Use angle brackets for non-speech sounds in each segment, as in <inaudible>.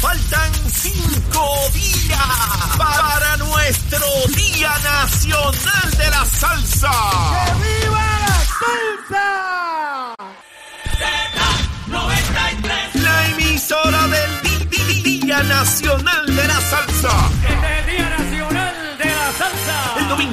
faltan cinco días para nuestro Día Nacional de la Salsa. ¡Que viva la salsa! La emisora del Día Nacional de la Salsa.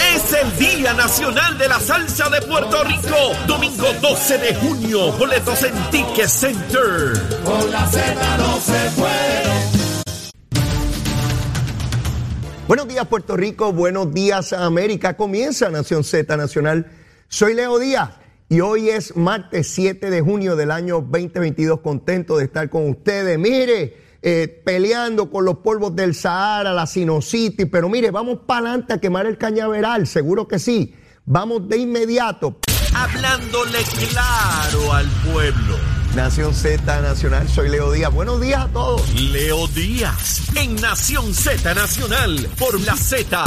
Es el Día Nacional de la Salsa de Puerto Rico. Domingo 12 de junio. Boletos en Ticket Center. Buenos días Puerto Rico, buenos días América. Comienza Nación Z Nacional. Soy Leo Díaz y hoy es martes 7 de junio del año 2022. Contento de estar con ustedes. Mire, eh, peleando con los polvos del Sahara, la sinusitis, pero mire, vamos para adelante a quemar el cañaveral, seguro que sí. Vamos de inmediato. Hablándole claro al pueblo. Nación Z Nacional, soy Leo Díaz. Buenos días a todos. Leo Díaz en Nación Z Nacional por la Z.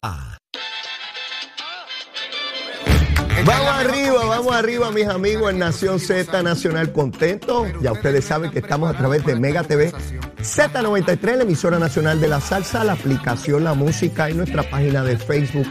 Vamos arriba, vamos arriba, mis amigos en Nación Z Nacional Contento. Ya ustedes saben que estamos a través de Mega TV, Z93, la emisora nacional de la salsa, la aplicación La Música y nuestra página de Facebook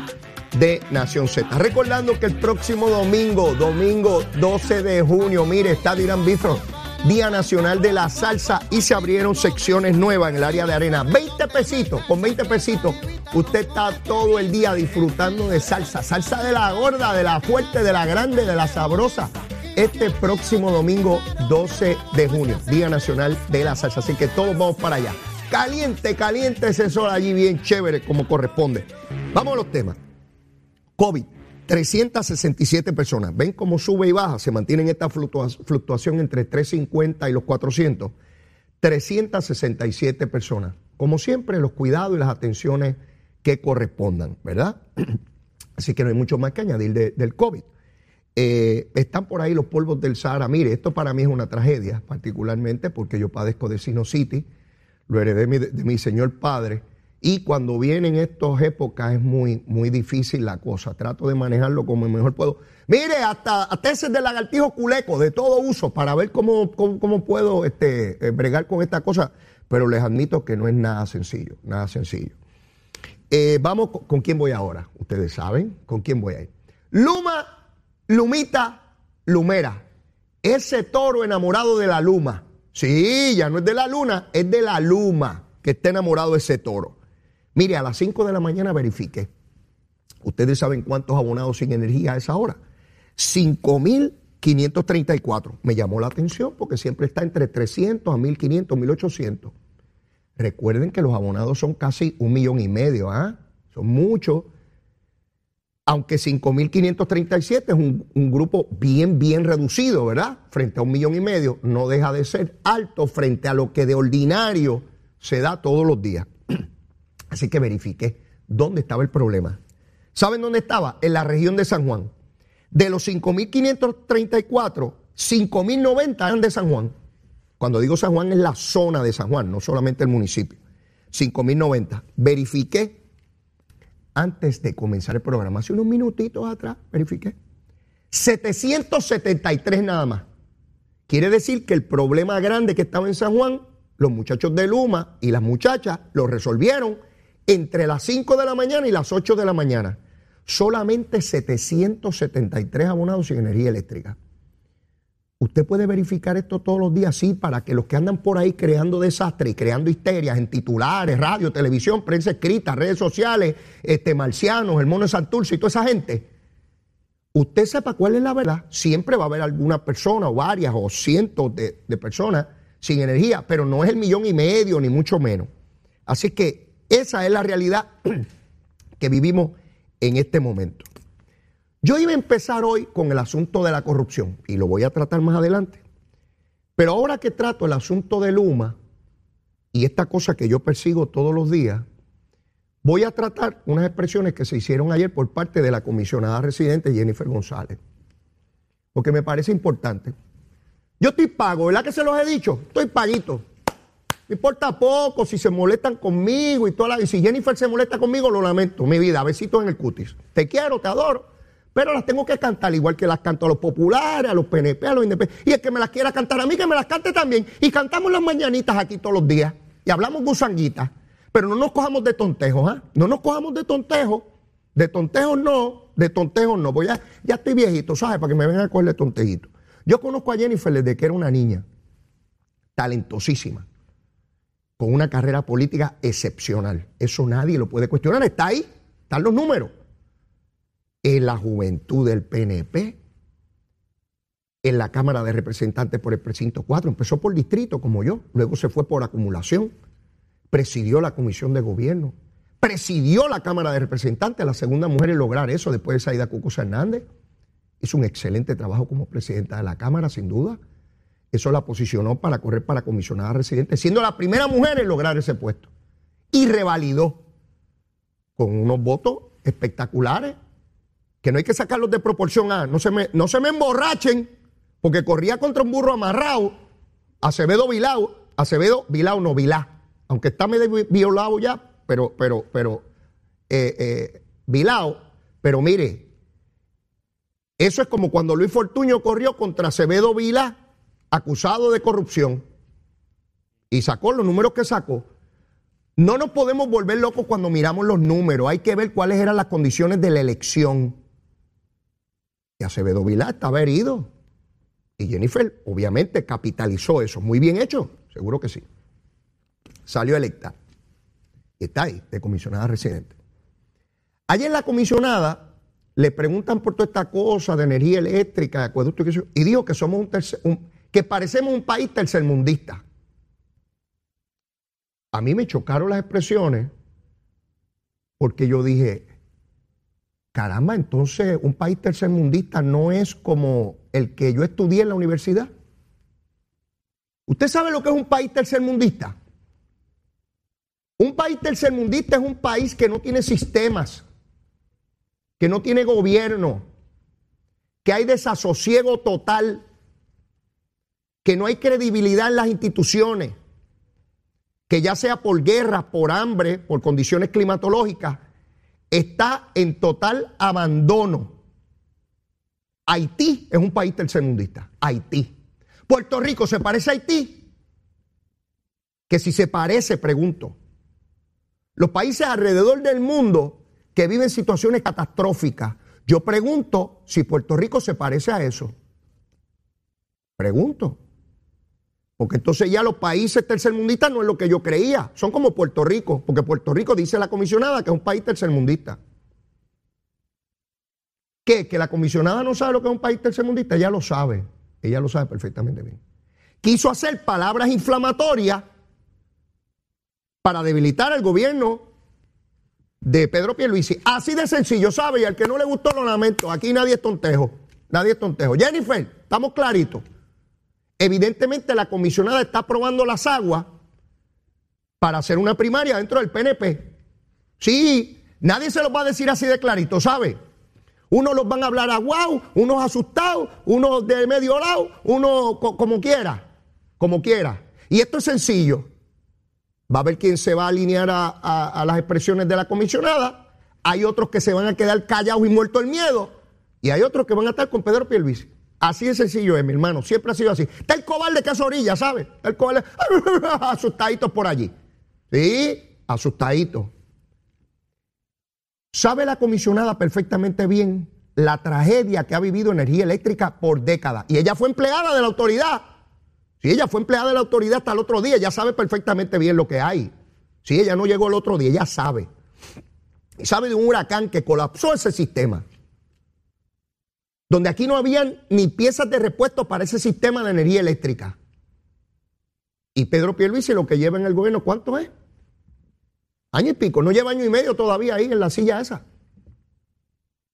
de Nación Z. Recordando que el próximo domingo, domingo 12 de junio, mire, está Dirán Bithorn, Día Nacional de la Salsa y se abrieron secciones nuevas en el área de arena. 20 pesitos, con 20 pesitos, usted está todo el día disfrutando de salsa. Salsa de la gorda, de la fuerte, de la grande, de la sabrosa. Este próximo domingo 12 de junio, Día Nacional de la Salsa. Así que todos vamos para allá. Caliente, caliente ese sol allí, bien chévere, como corresponde. Vamos a los temas. COVID, 367 personas. ¿Ven cómo sube y baja? Se mantiene en esta fluctua- fluctuación entre 350 y los 400. 367 personas. Como siempre, los cuidados y las atenciones que correspondan, ¿verdad? <clears throat> Así que no hay mucho más que añadir de- del COVID. Eh, están por ahí los polvos del Sahara. Mire, esto para mí es una tragedia, particularmente porque yo padezco de sinusitis, lo heredé de mi señor padre, y cuando vienen estas épocas es muy, muy difícil la cosa. Trato de manejarlo como mejor puedo. Mire, hasta, hasta ese del lagartijo culeco, de todo uso, para ver cómo, cómo, puedo este, eh, bregar con esta cosa, pero les admito que no es nada sencillo, nada sencillo. Eh, vamos, con, ¿con quién voy ahora? Ustedes saben con quién voy a ir. Luma, Lumita, Lumera. Ese toro enamorado de la luma. Sí, ya no es de la luna, es de la luma que está enamorado de ese toro. Mire, a las 5 de la mañana verifiqué. Ustedes saben cuántos abonados sin energía a esa hora. 5.534. Me llamó la atención porque siempre está entre 300 a 1.500, 1.800. Recuerden que los abonados son casi un millón y medio, ¿ah? Son muchos. Aunque 5.537 es un grupo bien, bien reducido, ¿verdad? Frente a un millón y medio, no deja de ser alto frente a lo que de ordinario se da todos los días. Así que verifiqué dónde estaba el problema. ¿Saben dónde estaba? En la región de San Juan. De los 5.534, 5.090 eran de San Juan. Cuando digo San Juan es la zona de San Juan, no solamente el municipio. 5.090. Verifiqué antes de comenzar el programa, hace unos minutitos atrás, verifiqué. 773 nada más. Quiere decir que el problema grande que estaba en San Juan, los muchachos de Luma y las muchachas lo resolvieron entre las 5 de la mañana y las 8 de la mañana. Solamente 773 abonados sin energía eléctrica. Usted puede verificar esto todos los días, sí, para que los que andan por ahí creando desastres y creando histerias en titulares, radio, televisión, prensa escrita, redes sociales, este, marcianos, el mono de Santurce y toda esa gente, usted sepa cuál es la verdad. Siempre va a haber alguna persona o varias o cientos de, de personas sin energía, pero no es el millón y medio, ni mucho menos. Así que esa es la realidad que vivimos en este momento. Yo iba a empezar hoy con el asunto de la corrupción y lo voy a tratar más adelante. Pero ahora que trato el asunto de Luma y esta cosa que yo persigo todos los días, voy a tratar unas expresiones que se hicieron ayer por parte de la comisionada residente Jennifer González, porque me parece importante. Yo estoy pago, ¿verdad que se los he dicho? Estoy paguito. Me importa poco si se molestan conmigo y toda la... Y si Jennifer se molesta conmigo, lo lamento. Mi vida, besitos en el cutis. Te quiero, te adoro. Pero las tengo que cantar igual que las canto a los populares, a los PNP, a los independientes. Y el que me las quiera cantar a mí, que me las cante también. Y cantamos las mañanitas aquí todos los días. Y hablamos gusanguitas. Pero no nos cojamos de tontejos, ¿ah? No nos cojamos de tontejos. De tontejos no, de tontejos no. Pues ya, ya estoy viejito, ¿sabes? Para que me vengan a coger de tontejito. Yo conozco a Jennifer desde que era una niña. Talentosísima con una carrera política excepcional. Eso nadie lo puede cuestionar. Está ahí, están los números. En la juventud del PNP, en la Cámara de Representantes por el precinto 4, empezó por distrito como yo, luego se fue por acumulación, presidió la Comisión de Gobierno, presidió la Cámara de Representantes, la segunda mujer en lograr eso después de Saida Cucos Hernández. Hizo un excelente trabajo como presidenta de la Cámara, sin duda. Eso la posicionó para correr para comisionada residente, siendo la primera mujer en lograr ese puesto. Y revalidó con unos votos espectaculares, que no hay que sacarlos de proporción a, no se me, no se me emborrachen, porque corría contra un burro amarrado, Acevedo Vilao, Acevedo Vilao no Vilá, aunque está medio violado ya, pero, pero, pero, eh, eh, Vilao, pero mire, eso es como cuando Luis Fortuño corrió contra Acevedo Vilá acusado de corrupción y sacó los números que sacó, no nos podemos volver locos cuando miramos los números. Hay que ver cuáles eran las condiciones de la elección. Y Acevedo Vilá estaba herido. Y Jennifer, obviamente, capitalizó eso. Muy bien hecho, seguro que sí. Salió electa. Y está ahí, de comisionada residente. Ayer la comisionada le preguntan por toda esta cosa de energía eléctrica, acueducto y dijo que somos un, tercer, que parecemos un país tercermundista. A mí me chocaron las expresiones porque yo dije, caramba, entonces un país tercermundista no es como el que yo estudié en la universidad. ¿Usted sabe lo que es un país tercermundista? Un país tercermundista es un país que no tiene sistemas, que no tiene gobierno, que hay desasosiego total que no hay credibilidad en las instituciones, que ya sea por guerra, por hambre, por condiciones climatológicas, está en total abandono. Haití es un país tercermundista. Haití. Puerto Rico se parece a Haití. Que si se parece, pregunto. Los países alrededor del mundo que viven situaciones catastróficas, yo pregunto si Puerto Rico se parece a eso. Pregunto. Porque entonces ya los países tercermundistas no es lo que yo creía. Son como Puerto Rico. Porque Puerto Rico dice la comisionada que es un país tercermundista. ¿Qué? Que la comisionada no sabe lo que es un país tercermundista. Ella lo sabe. Ella lo sabe perfectamente bien. Quiso hacer palabras inflamatorias para debilitar al gobierno de Pedro Pierluisi. Así de sencillo, ¿sabe? Y al que no le gustó lo lamento. Aquí nadie es tontejo. Nadie es tontejo. Jennifer, estamos claritos. Evidentemente la comisionada está probando las aguas para hacer una primaria dentro del PNP. Sí, nadie se los va a decir así de clarito, ¿sabe? Unos los van a hablar a guau, unos asustados, unos de medio lado, uno como quiera, como quiera. Y esto es sencillo. Va a haber quien se va a alinear a, las expresiones de la comisionada. Hay otros que se van a quedar callados y muertos el miedo. Y hay otros que van a estar con Pedro Pierluisi. Así de sencillo es, mi hermano. Siempre ha sido así. Está el cobarde que es orilla, ¿sabes? El cobarde <laughs> asustadito por allí. Sí, asustadito. ¿Sabe la comisionada perfectamente bien la tragedia que ha vivido energía eléctrica por décadas? Y ella fue empleada de la autoridad. Si ella fue empleada de la autoridad hasta el otro día, ella sabe perfectamente bien lo que hay. Si ella no llegó el otro día, ella sabe. Y sabe de un huracán que colapsó ese sistema donde aquí no habían ni piezas de repuesto para ese sistema de energía eléctrica. Y Pedro Pierluisi lo que lleva en el gobierno, ¿cuánto es? Año y pico, no lleva año y medio todavía ahí en la silla esa.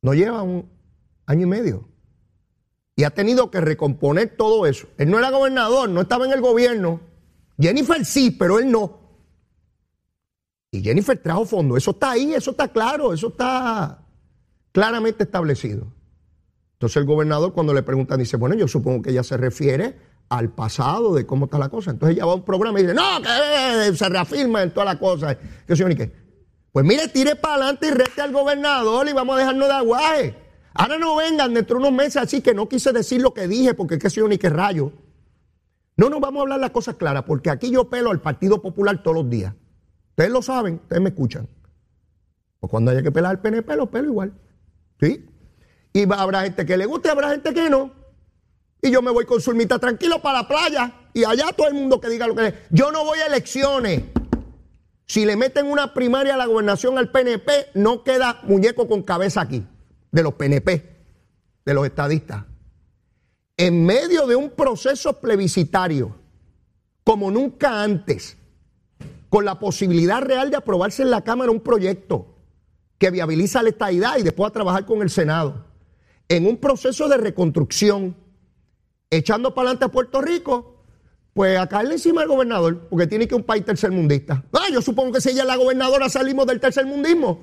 No lleva un año y medio. Y ha tenido que recomponer todo eso. Él no era gobernador, no estaba en el gobierno. Jennifer sí, pero él no. Y Jennifer trajo fondo. Eso está ahí, eso está claro, eso está claramente establecido. Entonces el gobernador cuando le preguntan dice, bueno, yo supongo que ella se refiere al pasado de cómo está la cosa. Entonces ella va a un programa y dice, no, que se reafirma en toda la cosa. ¿Qué señor, qué? Pues mire, tire para adelante y rete al gobernador y vamos a dejarnos de aguaje. Ahora no vengan dentro de unos meses así que no quise decir lo que dije porque qué yo ni qué rayo. No nos vamos a hablar las cosas claras porque aquí yo pelo al Partido Popular todos los días. Ustedes lo saben, ustedes me escuchan. Pues cuando haya que pelar al PNP, lo pelo igual. ¿Sí? Y habrá gente que le guste, habrá gente que no. Y yo me voy con Zulmita tranquilo para la playa. Y allá todo el mundo que diga lo que... Yo no voy a elecciones. Si le meten una primaria a la gobernación al PNP, no queda muñeco con cabeza aquí, de los PNP, de los estadistas. En medio de un proceso plebiscitario, como nunca antes, con la posibilidad real de aprobarse en la Cámara un proyecto que viabiliza la estadidad y después a trabajar con el Senado, en un proceso de reconstrucción, echando para adelante a Puerto Rico, pues a caerle encima al gobernador, porque tiene que un país tercermundista. Ah, yo supongo que si ella es la gobernadora salimos del tercermundismo.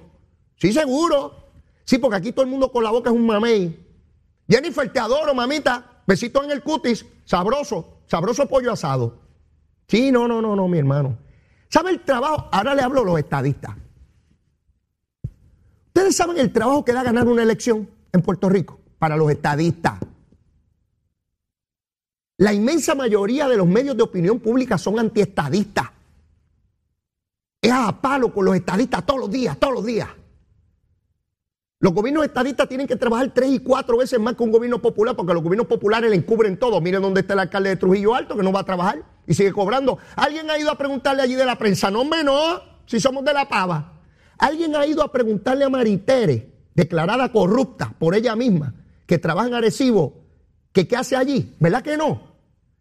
Sí, seguro. Sí, porque aquí todo el mundo con la boca es un mamey. Jennifer, te adoro, mamita. Besito en el cutis. Sabroso. Sabroso pollo asado. Sí, no, no, no, no, mi hermano. ¿Sabe el trabajo? Ahora le hablo a los estadistas. Ustedes saben el trabajo que da ganar una elección en Puerto Rico para los estadistas. La inmensa mayoría de los medios de opinión pública son antiestadistas. Es a palo con los estadistas todos los días, todos los días. Los gobiernos estadistas tienen que trabajar tres y cuatro veces más que un gobierno popular porque los gobiernos populares le encubren todo. Miren dónde está el alcalde de Trujillo Alto que no va a trabajar y sigue cobrando. ¿Alguien ha ido a preguntarle allí de la prensa? No, hombre, no, si somos de la pava. ¿Alguien ha ido a preguntarle a Maritere, declarada corrupta por ella misma, que trabaja en que qué hace allí? ¿Verdad que no?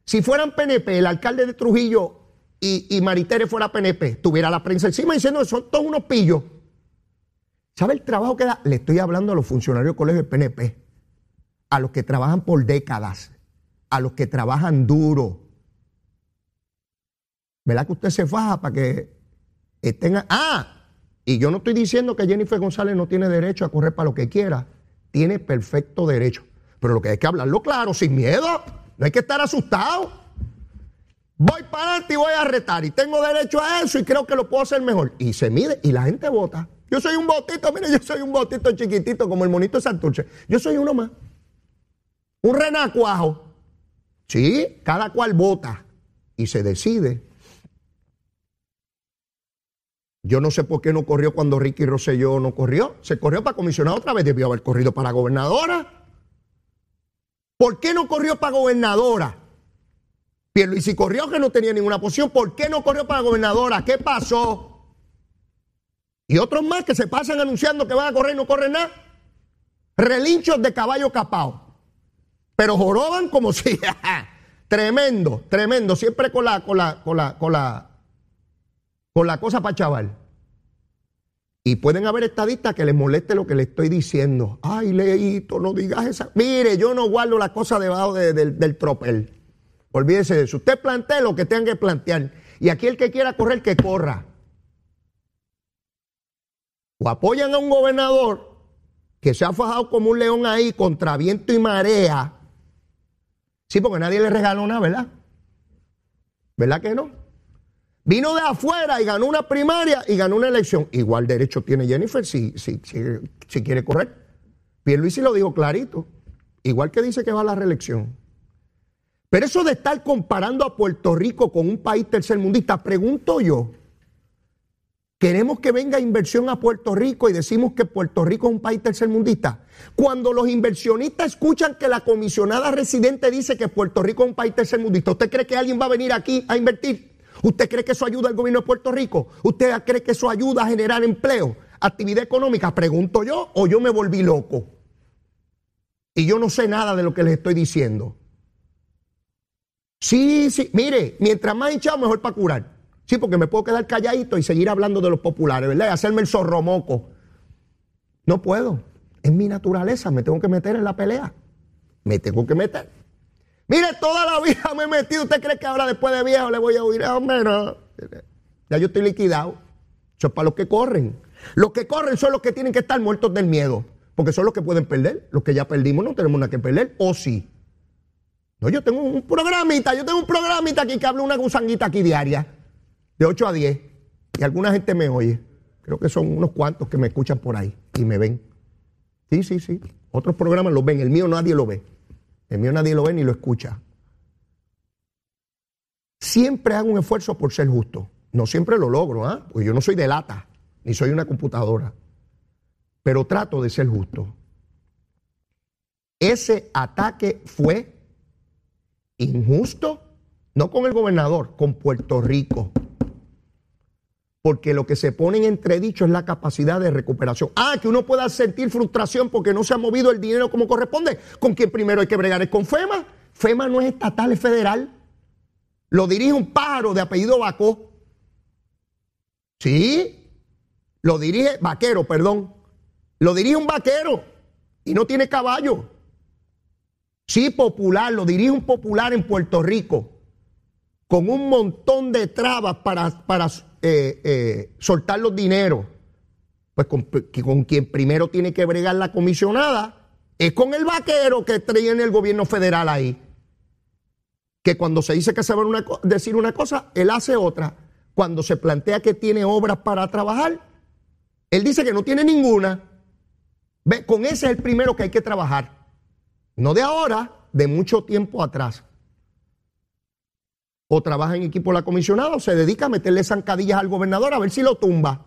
Si fueran PNP, el alcalde de Trujillo y, Maritere fuera PNP, tuviera la prensa encima diciendo son todos unos pillos. ¿Sabe el trabajo que da? Le estoy hablando a los funcionarios del colegio del PNP, a los que trabajan por décadas, a los que trabajan duro. ¿Verdad que usted se faja para que estén... Ah, y yo no estoy diciendo que Jennifer González no tiene derecho a correr para lo que quiera. Tiene perfecto derecho. Pero lo que hay que hablarlo claro, sin miedo. No hay que estar asustado. Voy para adelante y voy a retar y tengo derecho a eso y creo que lo puedo hacer mejor. Y se mide y la gente vota. Yo soy un botito, mire, yo soy un botito chiquitito como el monito de Santurce. Yo soy uno más. Un renacuajo. Sí, cada cual vota y se decide. Yo no sé por qué no corrió cuando Ricky Rosselló no corrió. Se corrió para comisionado otra vez, debió haber corrido para gobernadora. ¿Por qué no corrió para gobernadora? si corrió que no tenía ninguna posición. ¿Por qué no corrió para gobernadora? ¿Qué pasó? Y otros más que se pasan anunciando que van a correr y no corren nada. Relinchos de caballo capao. Pero joroban como <laughs> si. tremendo, tremendo. Siempre con la, con la, con la, con la, con la cosa para chaval. Y pueden haber estadistas que les moleste lo que le estoy diciendo. Ay, Leito, no digas esa. Mire, yo no guardo la cosa debajo del tropel. Olvídese de eso. Usted plantee lo que tenga que plantear. Y aquí el que quiera correr, que corra. O apoyan a un gobernador que se ha fajado como un león ahí contra viento y marea. Sí, porque nadie le regaló nada, ¿verdad? ¿Verdad que no? Vino de afuera y ganó una primaria y ganó una elección. Igual derecho tiene Jennifer si, si, si, quiere correr. Pierluisi lo dijo clarito. Igual que dice que va a la reelección. Pero eso de estar comparando a Puerto Rico con un país tercermundista, pregunto yo, ¿queremos que venga inversión a Puerto Rico y decimos que Puerto Rico es un país tercermundista? Cuando los inversionistas escuchan que la comisionada residente dice que Puerto Rico es un país tercermundista, ¿usted cree que alguien va a venir aquí a invertir? ¿Usted cree que eso ayuda al gobierno de Puerto Rico? ¿Usted cree que eso ayuda a generar empleo, actividad económica? Pregunto yo, o yo me volví loco. Y yo no sé nada de lo que les estoy diciendo. Sí, sí, mire, mientras más hinchado, mejor para curar. Sí, porque me puedo quedar calladito y seguir hablando de los populares, ¿verdad? Y hacerme el zorromoco. No puedo. Es mi naturaleza, me tengo que meter en la pelea. Me tengo que meter. Mire, toda la vida me he metido. ¿Usted cree que ahora después de viejo le voy a oír? Hombre, no. Ya yo estoy liquidado. Eso es para los que corren. Los que corren son los que tienen que estar muertos del miedo, porque son los que pueden perder. Los que ya perdimos no tenemos nada que perder, o sí. No, yo tengo un programita, yo tengo un programita aquí que habla una gusanguita aquí diaria, de 8 a 10, y alguna gente me oye. Creo que son unos cuantos que me escuchan por ahí y me ven. Sí, sí, sí. Otros programas los ven, el mío nadie lo ve. El mío nadie lo ve ni lo escucha. Siempre hago un esfuerzo por ser justo. No siempre lo logro, ¿ah? Porque yo no soy de lata, ni soy una computadora. Pero trato de ser justo. Ese ataque fue injusto, no con el gobernador, con Puerto Rico. Porque lo que se pone en entredicho es la capacidad de recuperación. Ah, que uno pueda sentir frustración porque no se ha movido el dinero como corresponde. Con quien primero hay que bregar es con FEMA. FEMA no es estatal, es federal. Lo dirige un pájaro de apellido Bacó. Sí, lo dirige, vaquero, perdón. Lo dirige un vaquero y no tiene caballo. Sí, popular, lo dirige un popular en Puerto Rico, con un montón de trabas para, para eh, eh, soltar los dineros. Pues con, quien primero tiene que bregar la comisionada es con el vaquero que en el gobierno federal ahí. Que cuando se dice que se va a decir una cosa, él hace otra. Cuando se plantea que tiene obras para trabajar, él dice que no tiene ninguna. Ve, con ese es el primero que hay que trabajar. No de ahora, de mucho tiempo atrás. O trabaja en equipo la comisionada o se dedica a meterle zancadillas al gobernador a ver si lo tumba.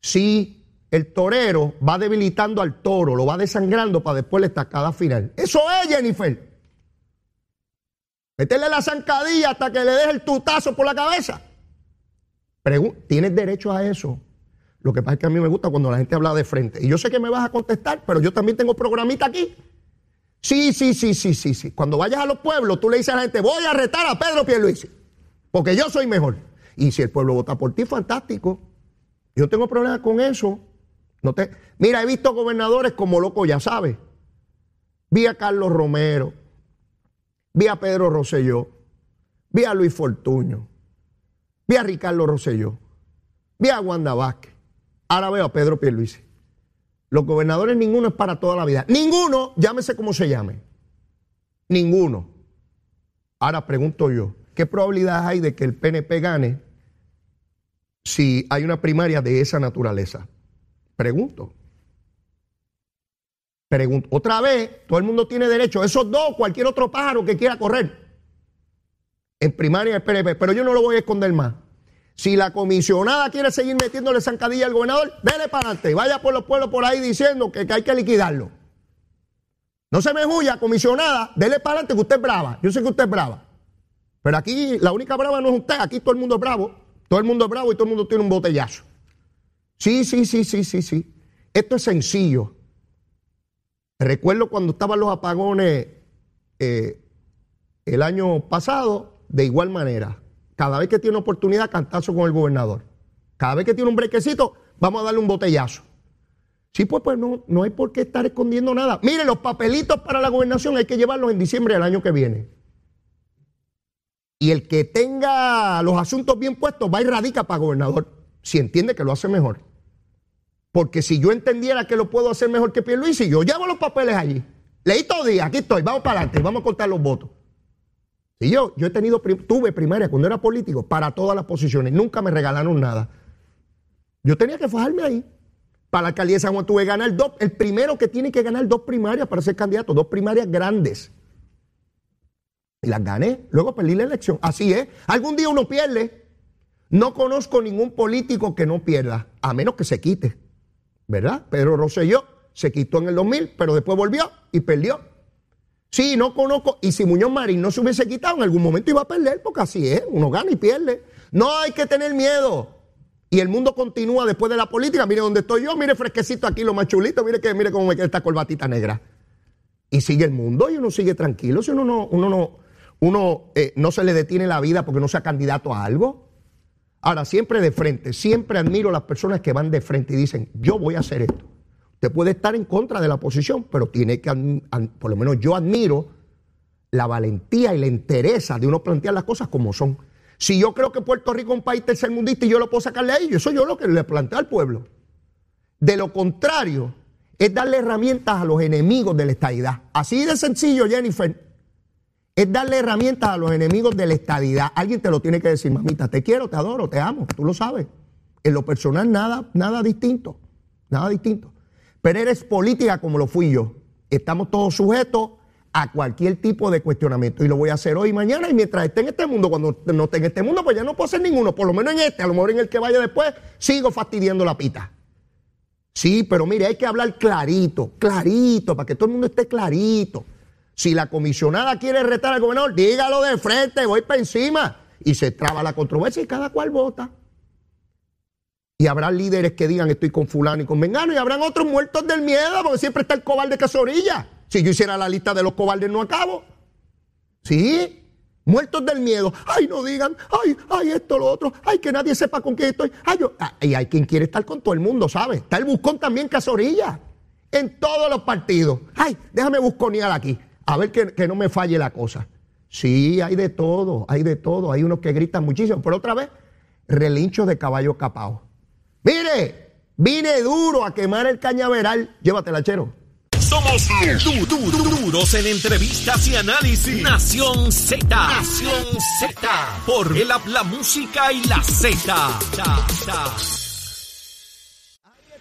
Si el torero va debilitando al toro, lo va desangrando para después la estacada final. Eso es, Jennifer. Meterle la zancadilla hasta que le deje el tutazo por la cabeza. Tienes derecho a eso. Lo que pasa es que a mí me gusta cuando la gente habla de frente. Y yo sé que me vas a contestar, pero yo también tengo programita aquí Sí, sí, sí, sí, sí, sí. Cuando vayas a los pueblos, tú le dices a la gente, voy a retar a Pedro Pierluisi, porque yo soy mejor. Y si el pueblo vota por ti, fantástico. Yo tengo problema con eso. No te... Mira, he visto gobernadores como loco, ya sabes. Vi a Carlos Romero, vi a Pedro Rosselló, vi a Luis Fortuño, vi a Ricardo Rosselló, vi a Wanda Vázquez. Ahora veo a Pedro Pierluisi. Los gobernadores ninguno es para toda la vida. Ninguno, llámese como se llame. Ninguno. Ahora pregunto yo, ¿qué probabilidad hay de que el PNP gane si hay una primaria de esa naturaleza? Pregunto. Pregunto. Otra vez, todo el mundo tiene derecho, esos dos, cualquier otro pájaro que quiera correr en primaria del PNP, pero yo no lo voy a esconder más. Si la comisionada quiere seguir metiéndole zancadilla al gobernador, dele para adelante. Vaya por los pueblos por ahí diciendo que, hay que liquidarlo. No se me huya, comisionada, dele para adelante que usted es brava. Yo sé que usted es brava. Pero aquí la única brava no es usted, aquí todo el mundo es bravo. Todo el mundo es bravo y todo el mundo tiene un botellazo. Sí, sí, sí, sí, sí, sí. Esto es sencillo. Recuerdo cuando estaban los apagones eh, el año pasado, de igual manera. Cada vez que tiene oportunidad, cantazo con el gobernador. Cada vez que tiene un brequecito, vamos a darle un botellazo. Sí, pues, pues no, no hay por qué estar escondiendo nada. Mire, los papelitos para la gobernación hay que llevarlos en diciembre del año que viene. Y el que tenga los asuntos bien puestos va y radica para gobernador, si entiende que lo hace mejor. Porque si yo entendiera que lo puedo hacer mejor que Pierluisi, yo llevo los papeles allí. Leí todo día, aquí estoy, vamos para adelante, vamos a contar los votos. Y yo, yo he tenido, tuve primaria cuando era político para todas las posiciones, nunca me regalaron nada. Yo tenía que fajarme ahí. Para la alcaldía de San Juan tuve que ganar dos, el primero que tiene que ganar dos primarias para ser candidato, dos primarias grandes. Y las gané, luego perdí la elección. Así es, algún día uno pierde. No conozco ningún político que no pierda, a menos que se quite. ¿Verdad? Pedro Rosselló se quitó en el 2000, pero después volvió y perdió. Sí, no conozco. Y si Muñoz Marín no se hubiese quitado, en algún momento iba a perder, porque así es. Uno gana y pierde. No hay que tener miedo. Y el mundo continúa después de la política. Mire dónde estoy yo, mire fresquecito aquí, lo más chulito. Mire que, mire cómo me queda esta corbatita negra. Y sigue el mundo y uno sigue tranquilo. Si uno no, uno no, uno eh, no se le detiene la vida porque no sea candidato a algo. Ahora, siempre de frente, siempre admiro a las personas que van de frente y dicen, yo voy a hacer esto. Usted puede estar en contra de la oposición, pero tiene que, por lo menos yo admiro la valentía y la entereza de uno plantear las cosas como son. Si yo creo que Puerto Rico es un país tercermundista y yo lo puedo sacarle a ellos, eso yo lo que le planteo al pueblo. De lo contrario, es darle herramientas a los enemigos de la estadidad. Así de sencillo, Jennifer. Es darle herramientas a los enemigos de la estadidad. Alguien te lo tiene que decir, mamita, te quiero, te adoro, te amo, tú lo sabes. En lo personal, nada, nada distinto. Nada distinto. Pero eres política como lo fui yo. Estamos todos sujetos a cualquier tipo de cuestionamiento. Y lo voy a hacer hoy y mañana. Y mientras esté en este mundo, cuando no esté en este mundo, pues ya no puedo hacer ninguno. Por lo menos en este, a lo mejor en el que vaya después, sigo fastidiando la pita. Sí, pero mire, hay que hablar clarito, clarito, para que todo el mundo esté clarito. Si la comisionada quiere retar al gobernador, dígalo de frente, voy para encima. Y se traba la controversia y cada cual vota. Y habrá líderes que digan estoy con fulano y con vengano y habrán otros muertos del miedo porque siempre está el cobarde que orilla. Si yo hiciera la lista de los cobardes no acabo. Sí, Muertos del miedo. Ay, no digan, ay, ay, esto, lo otro. Ay, que nadie sepa con quién estoy. Ay, yo. Ah, y hay quien quiere estar con todo el mundo, ¿sabe? Está el buscón también Casorilla. En todos los partidos. Ay, déjame busconear aquí. A ver que, que no me falle la cosa. Sí, hay de todo, hay de todo. Hay unos que gritan muchísimo. Pero otra vez, relincho de caballo capao. Mire, vine duro a quemar el cañaveral. Llévatela, chero. Somos du du duros en entrevistas y análisis. Nación Z. Nación Z. Por el la música y la Z.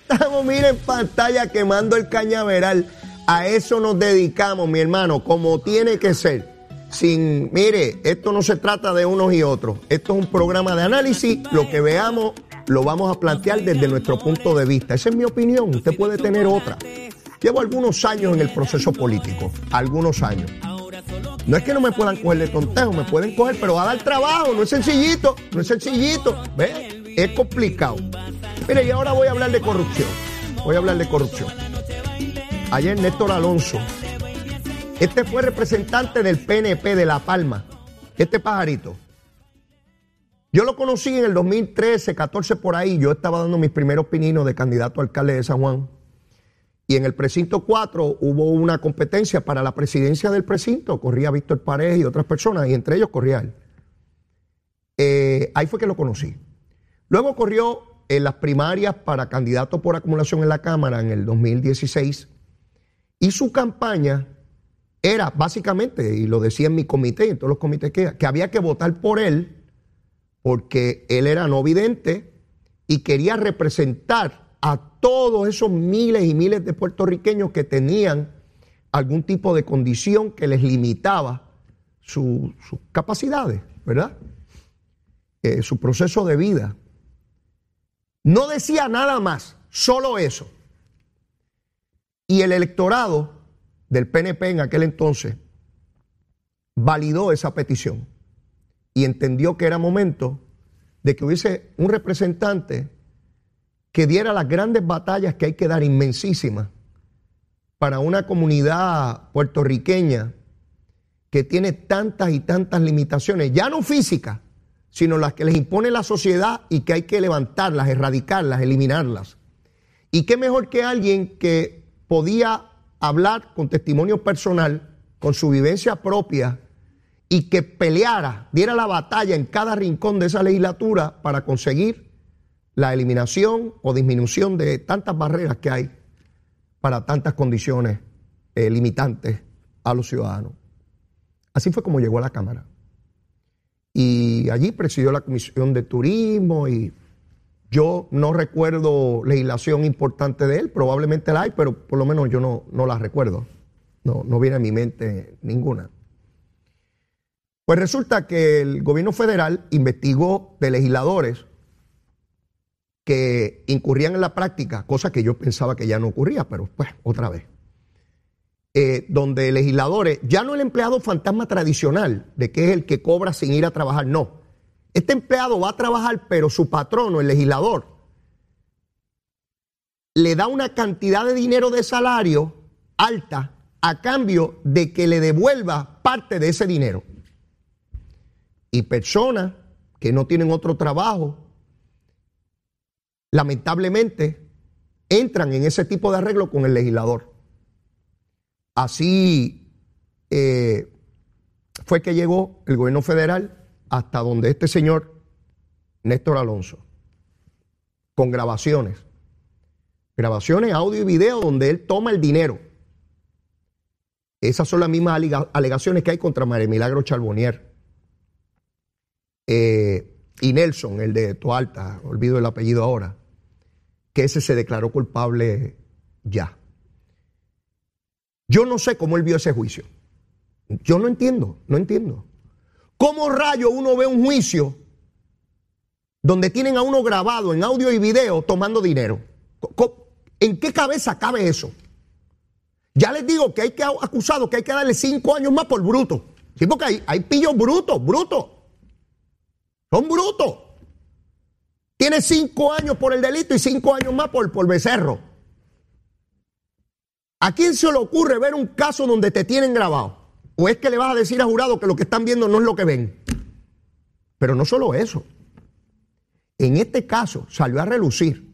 Estamos, miren, en pantalla quemando el cañaveral. A eso nos dedicamos, mi hermano, como tiene que ser. Sin, mire, esto no se trata de unos y otros. Esto es un programa de análisis. Lo que veamos lo vamos a plantear desde nuestro punto de vista. Esa es mi opinión. Usted puede tener otra. Llevo algunos años en el proceso político, algunos años. No es que no me puedan coger de tontejo, me pueden coger, pero va a dar trabajo, no es sencillito, no es sencillito, ¿ves? Es complicado. Mire, y ahora voy a hablar de corrupción. Voy a hablar de corrupción. Ayer Néstor Alonso, este fue representante del PNP de La Palma, este pajarito. Yo lo conocí en el 2013, 14 por ahí, yo estaba dando mis primeros pininos de candidato a alcalde de San Juan. Y en el precinto 4 hubo una competencia para la presidencia del precinto. Corría Víctor Paredes y otras personas, y entre ellos corría él. Eh, ahí fue que lo conocí. Luego corrió en las primarias para candidato por acumulación en la Cámara en el 2016. Y su campaña era básicamente, y lo decía en mi comité y en todos los comités que, que había que votar por él porque él era no vidente y quería representar a todos esos miles y miles de puertorriqueños que tenían algún tipo de condición que les limitaba sus capacidades, ¿verdad? Eh, su proceso de vida. No decía nada más, solo eso. Y el electorado del PNP en aquel entonces validó esa petición y entendió que era momento de que hubiese un representante que diera las grandes batallas que hay que dar, inmensísimas, para una comunidad puertorriqueña que tiene tantas y tantas limitaciones, ya no físicas, sino las que les impone la sociedad y que hay que levantarlas, erradicarlas, eliminarlas. Y qué mejor que alguien que podía hablar con testimonio personal, con su vivencia propia, y que peleara, diera la batalla en cada rincón de esa legislatura para conseguir la eliminación o disminución de tantas barreras que hay para tantas condiciones eh, limitantes a los ciudadanos. Así fue como llegó a la Cámara. Y allí presidió la Comisión de Turismo y yo no recuerdo legislación importante de él, probablemente la hay, pero por lo menos yo no, no la recuerdo. No, no viene a mi mente ninguna. Pues resulta que el gobierno federal investigó de legisladores que incurrían en la práctica, cosa que yo pensaba que ya no ocurría, pero pues otra vez. Eh, donde legisladores, ya no el empleado fantasma tradicional, de que es el que cobra sin ir a trabajar, no. Este empleado va a trabajar, pero su patrono, el legislador, le da una cantidad de dinero de salario alta a cambio de que le devuelva parte de ese dinero. Y personas que no tienen otro trabajo lamentablemente entran en ese tipo de arreglo con el legislador. Así eh, fue que llegó el gobierno federal hasta donde este señor, Néstor Alonso, con grabaciones, grabaciones, audio y video donde él toma el dinero. Esas son las mismas alegaciones que hay contra María Milagro Charbonnier. Eh, y Nelson, el de Toalta, olvido el apellido ahora, que ese se declaró culpable ya. Yo no sé cómo él vio ese juicio. Yo no entiendo, no entiendo. ¿Cómo rayo uno ve un juicio donde tienen a uno grabado en audio y video tomando dinero? ¿En qué cabeza cabe eso? Ya les digo que hay que acusado que hay que darle cinco años más por bruto. Sí, porque hay, hay pillos brutos, brutos. Son brutos. Tiene cinco años por el delito y cinco años más por, por becerro. ¿A quién se le ocurre ver un caso donde te tienen grabado? ¿O es que le vas a decir a jurado que lo que están viendo no es lo que ven? Pero no solo eso. En este caso salió a relucir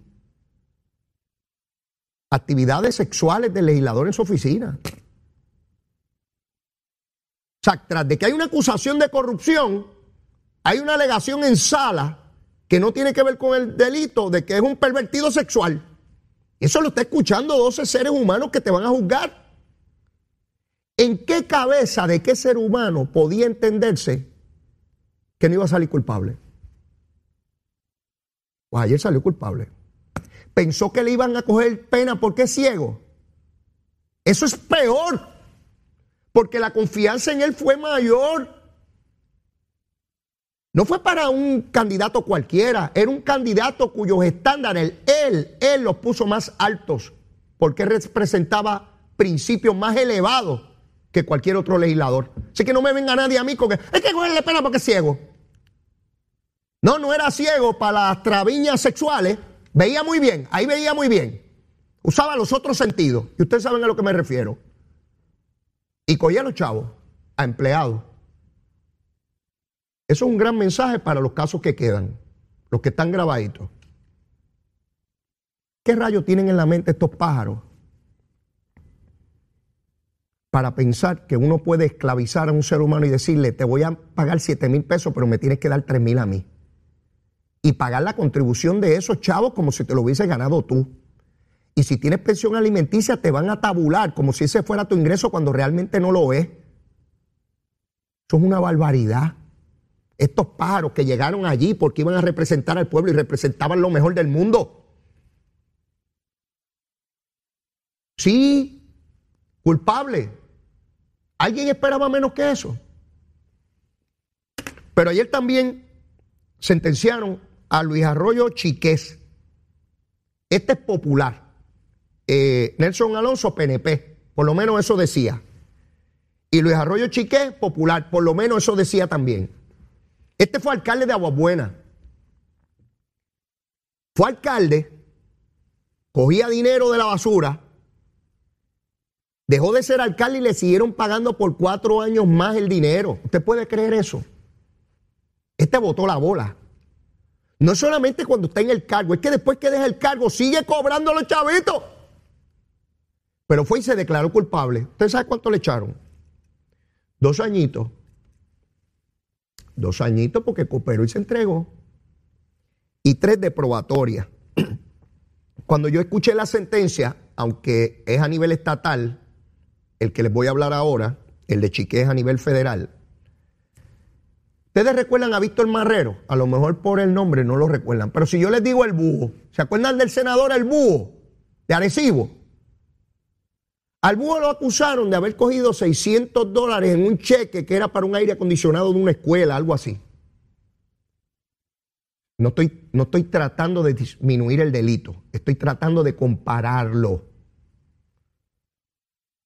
actividades sexuales del legislador en su oficina. O sea, tras de que hay una acusación de corrupción, hay una alegación en sala que no tiene que ver con el delito de que es un pervertido sexual. Eso lo está escuchando 12 seres humanos que te van a juzgar. ¿En qué cabeza de qué ser humano podía entenderse que no iba a salir culpable? Pues ayer salió culpable. Pensó que le iban a coger pena porque es ciego. Eso es peor. Porque la confianza en él fue mayor. No fue para un candidato cualquiera, era un candidato cuyos estándares él, él los puso más altos, porque representaba principios más elevados que cualquier otro legislador. Así que no me venga nadie a mí con que es que cogerle pena porque es ciego. No, no era ciego para las traviñas sexuales, veía muy bien, ahí veía muy bien. Usaba los otros sentidos, y ustedes saben a lo que me refiero. Y cogía los chavos, a empleados eso es un gran mensaje para los casos que quedan, los que están grabaditos. ¿Qué rayos tienen en la mente estos pájaros para pensar que uno puede esclavizar a un ser humano y decirle, te voy a pagar 7 mil pesos, pero me tienes que dar 3 mil a mí? Y pagar la contribución de esos chavos como si te lo hubiese ganado tú. Y si tienes pensión alimenticia, te van a tabular como si ese fuera tu ingreso cuando realmente no lo es. Eso es una barbaridad estos pájaros que llegaron allí porque iban a representar al pueblo y representaban lo mejor del mundo. Sí, culpable. ¿Alguien esperaba menos que eso? Pero ayer también sentenciaron a Luis Arroyo Chiqués. Este es popular. Eh, Nelson Alonso, PNP. Por lo menos eso decía. Y Luis Arroyo Chiqués, popular. Por lo menos eso decía también. Este fue alcalde de Aguabuena. Fue alcalde, cogía dinero de la basura, dejó de ser alcalde y le siguieron pagando por cuatro años más el dinero. ¿Usted puede creer eso? Este botó la bola. No solamente cuando está en el cargo, es que después que deja el cargo sigue cobrando los chavitos. Pero fue y se declaró culpable. ¿Usted sabe cuánto le echaron? Dos añitos Dos añitos porque cooperó y se entregó. Y tres de probatoria. <clears throat> Cuando yo escuché la sentencia, aunque es a nivel estatal, el que les voy a hablar ahora, el de Chiqué es a nivel federal. Ustedes recuerdan a Víctor Marrero, a lo mejor por el nombre no lo recuerdan, pero si yo les digo el búho, ¿se acuerdan del senador el búho de Arecibo? Al búho lo acusaron de haber cogido 600 dólares en un cheque que era para un aire acondicionado de una escuela, algo así. No estoy, no estoy tratando de disminuir el delito, estoy tratando de compararlo.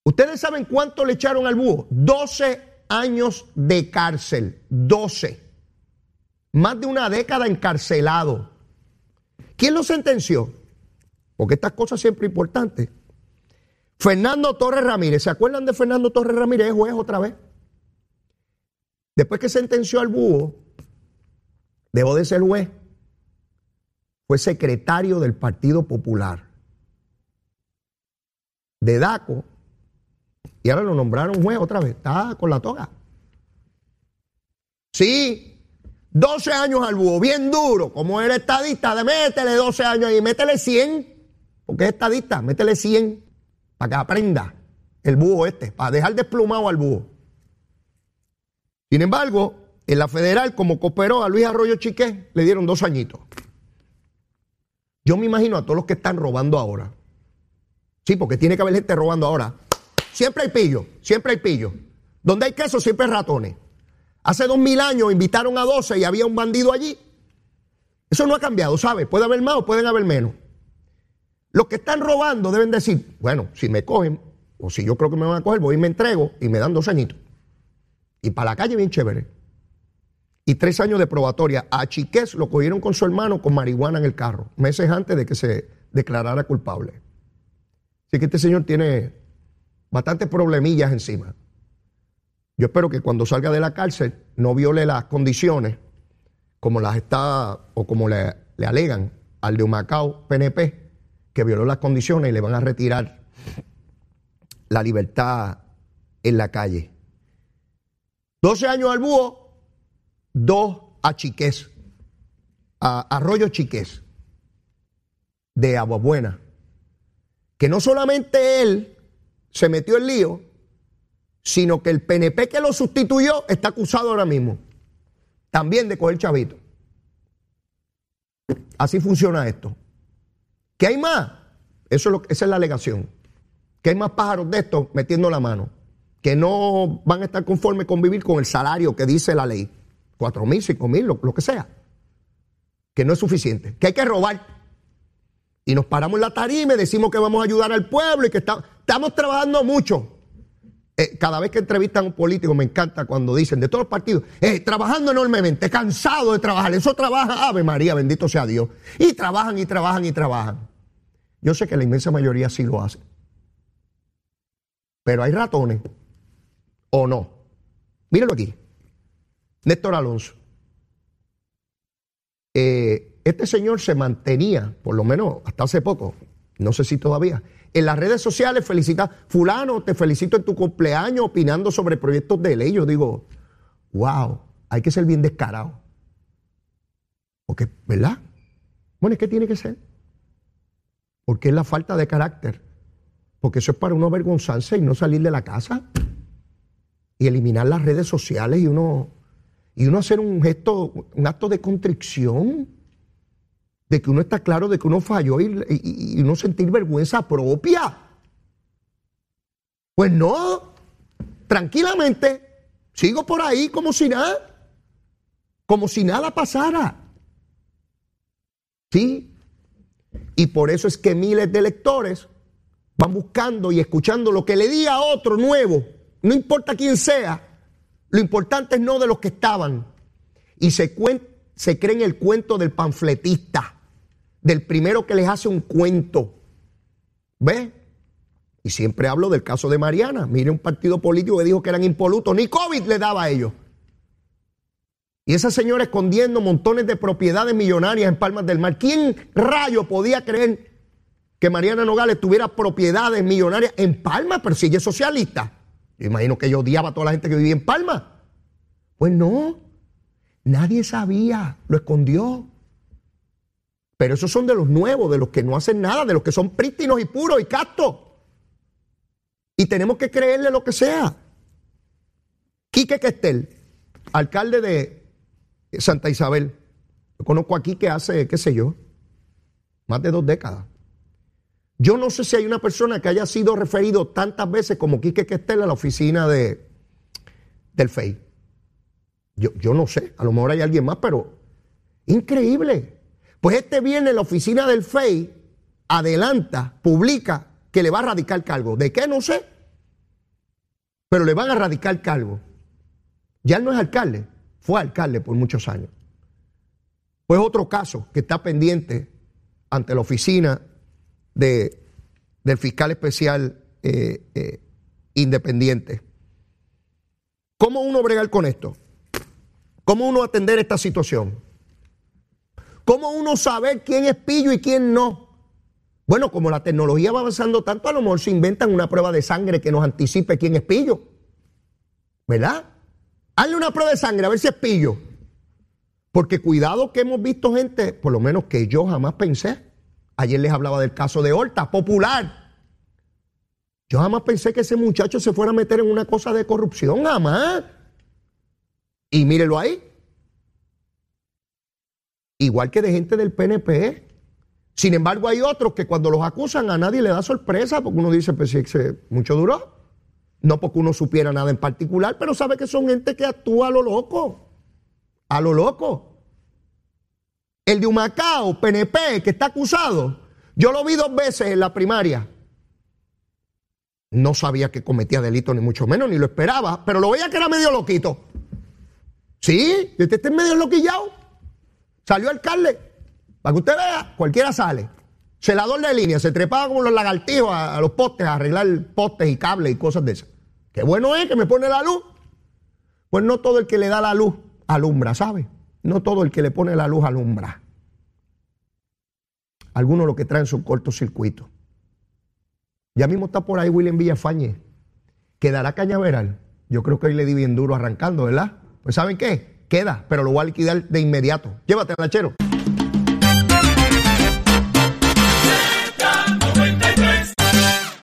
¿Ustedes saben cuánto le echaron al búho? 12 años de cárcel, 12. Más de una década encarcelado. ¿Quién lo sentenció? Porque estas cosas siempre importantes. Fernando Torres Ramírez, ¿se acuerdan de Fernando Torres Ramírez? Es juez otra vez. Después que sentenció al búho, dejó de ser juez. Fue secretario del Partido Popular. De DACO. Y ahora lo nombraron juez otra vez. Está con la toga. Sí, 12 años al búho, bien duro. Como era estadista, de métele 12 años y métele 100. Porque es estadista, métele 100 para que aprenda el búho este, para dejar desplumado al búho. Sin embargo, en la federal, como cooperó a Luis Arroyo Chiqué, le dieron dos añitos. Yo me imagino a todos los que están robando ahora. Sí, porque tiene que haber gente robando ahora. Siempre hay pillo, siempre hay pillo. Donde hay queso, siempre hay ratones. Hace dos mil años invitaron a 12 y había un bandido allí. Eso no ha cambiado, ¿sabe? Puede haber más o pueden haber menos. Los que están robando deben decir, bueno, si me cogen, o si yo creo que me van a coger, voy y me entrego y me dan dos añitos. Y para la calle bien chévere. Y tres años de probatoria. A Chiqués lo cogieron con su hermano con marihuana en el carro, meses antes de que se declarara culpable. Así que este señor tiene bastantes problemillas encima. Yo espero que cuando salga de la cárcel no viole las condiciones como las está o como le, le alegan al de Humacao PNP, que violó las condiciones y le van a retirar la libertad en la calle. 12 años al búho, dos a Chiqués, a Arroyo Chiqués, de Aguabuena, que no solamente él se metió en lío, sino que el PNP que lo sustituyó está acusado ahora mismo, también de coger chavito. Así funciona esto. ¿Qué hay más? Eso es esa es la alegación. Que hay más pájaros de estos metiendo la mano. Que no van a estar conformes con vivir con el salario que dice la ley. Cuatro mil, cinco mil, lo, que sea. Que no es suficiente. Que hay que robar. Y nos paramos en la tarima y decimos que vamos a ayudar al pueblo y que estamos trabajando mucho. Eh, cada vez que entrevistan a un político me encanta cuando dicen de todos los partidos, eh, trabajando enormemente, cansado de trabajar. Eso trabaja, Ave María, bendito sea Dios. Y trabajan y trabajan y trabajan. Yo sé que la inmensa mayoría sí lo hace. Pero hay ratones. ¿O no? Mírenlo aquí. Néstor Alonso. Eh, este señor se mantenía, por lo menos hasta hace poco, no sé si todavía, en las redes sociales felicita, fulano, te felicito en tu cumpleaños opinando sobre proyectos de ley. Yo digo, wow, hay que ser bien descarado. Porque, ¿verdad? Bueno, es que tiene que ser. Porque es la falta de carácter. Porque eso es para uno avergonzarse y no salir de la casa. Y eliminar las redes sociales y uno, y uno hacer un gesto, un acto de contrición de que uno está claro de que uno falló y, uno sentir vergüenza propia. Pues no, tranquilamente, sigo por ahí como si nada, como si nada pasara. ¿Sí? Y por eso es que miles de lectores van buscando y escuchando lo que le diga a otro nuevo, no importa quién sea, lo importante es no de los que estaban. Y se, se creen el cuento del panfletista del primero que les hace un cuento. ¿Ve? Y siempre hablo del caso de Mariana. Mire un partido político que dijo que eran impolutos. Ni COVID le daba a ellos. Y esa señora escondiendo montones de propiedades millonarias en Palmas del Mar. ¿Quién rayo podía creer que Mariana Nogales tuviera propiedades millonarias en Palmas? Pero si ella es socialista. Yo imagino que ella odiaba a toda la gente que vivía en Palmas. Pues no. Nadie sabía. Lo escondió. Pero esos son de los nuevos, de los que no hacen nada, de los que son prístinos y puros y castos. Y tenemos que creerle lo que sea. Quique Questel, alcalde de Santa Isabel. Yo conozco aquí que hace, qué sé yo, más de dos décadas. Yo no sé si hay una persona que haya sido referido tantas veces como Quique Questel a la oficina de, del FEI. Yo, yo no sé, a lo mejor hay alguien más, pero increíble. Pues este viene la oficina del FEI, adelanta, publica que le va a radicar cargo. ¿De qué? No sé. Pero le van a radicar cargo. Ya no es alcalde, fue alcalde por muchos años. Pues otro caso que está pendiente ante la oficina de, del fiscal especial eh, eh, independiente. ¿Cómo uno bregar con esto? ¿Cómo uno atender esta situación? ¿Cómo uno saber quién es pillo y quién no? Bueno, como la tecnología va avanzando tanto, a lo mejor se inventan una prueba de sangre que nos anticipe quién es pillo. ¿Verdad? Hazle una prueba de sangre a ver si es pillo. Porque cuidado que hemos visto gente, por lo menos que yo jamás pensé. Ayer les hablaba del caso de Horta, popular. Yo jamás pensé que ese muchacho se fuera a meter en una cosa de corrupción, jamás. Y mírelo ahí. Igual que de gente del PNP. Sin embargo, hay otros que cuando los acusan a nadie le da sorpresa porque uno dice, pues si mucho duró. No porque uno supiera nada en particular, pero sabe que son gente que actúa a lo loco. A lo loco. El de Humacao, PNP, que está acusado, yo lo vi dos veces en la primaria. No sabía que cometía delito, ni mucho menos, ni lo esperaba, pero lo veía que era medio loquito. Sí, este está medio loquillado. Salió alcalde. Para que usted vea, cualquiera sale. Celador de línea, se trepaba como los lagartijos a, los postes, a arreglar postes y cables y cosas de esas. Qué bueno es que me pone la luz. Pues no todo el que le da la luz alumbra, ¿sabe? No todo el que le pone la luz alumbra. Algunos lo que traen son cortocircuitos. Ya mismo está por ahí William Villafañe. ¿Quedará cañaveral? Yo creo que hoy le di bien duro arrancando, ¿verdad? Pues ¿saben qué? Queda, pero lo voy a liquidar de inmediato. Llévate, lachero.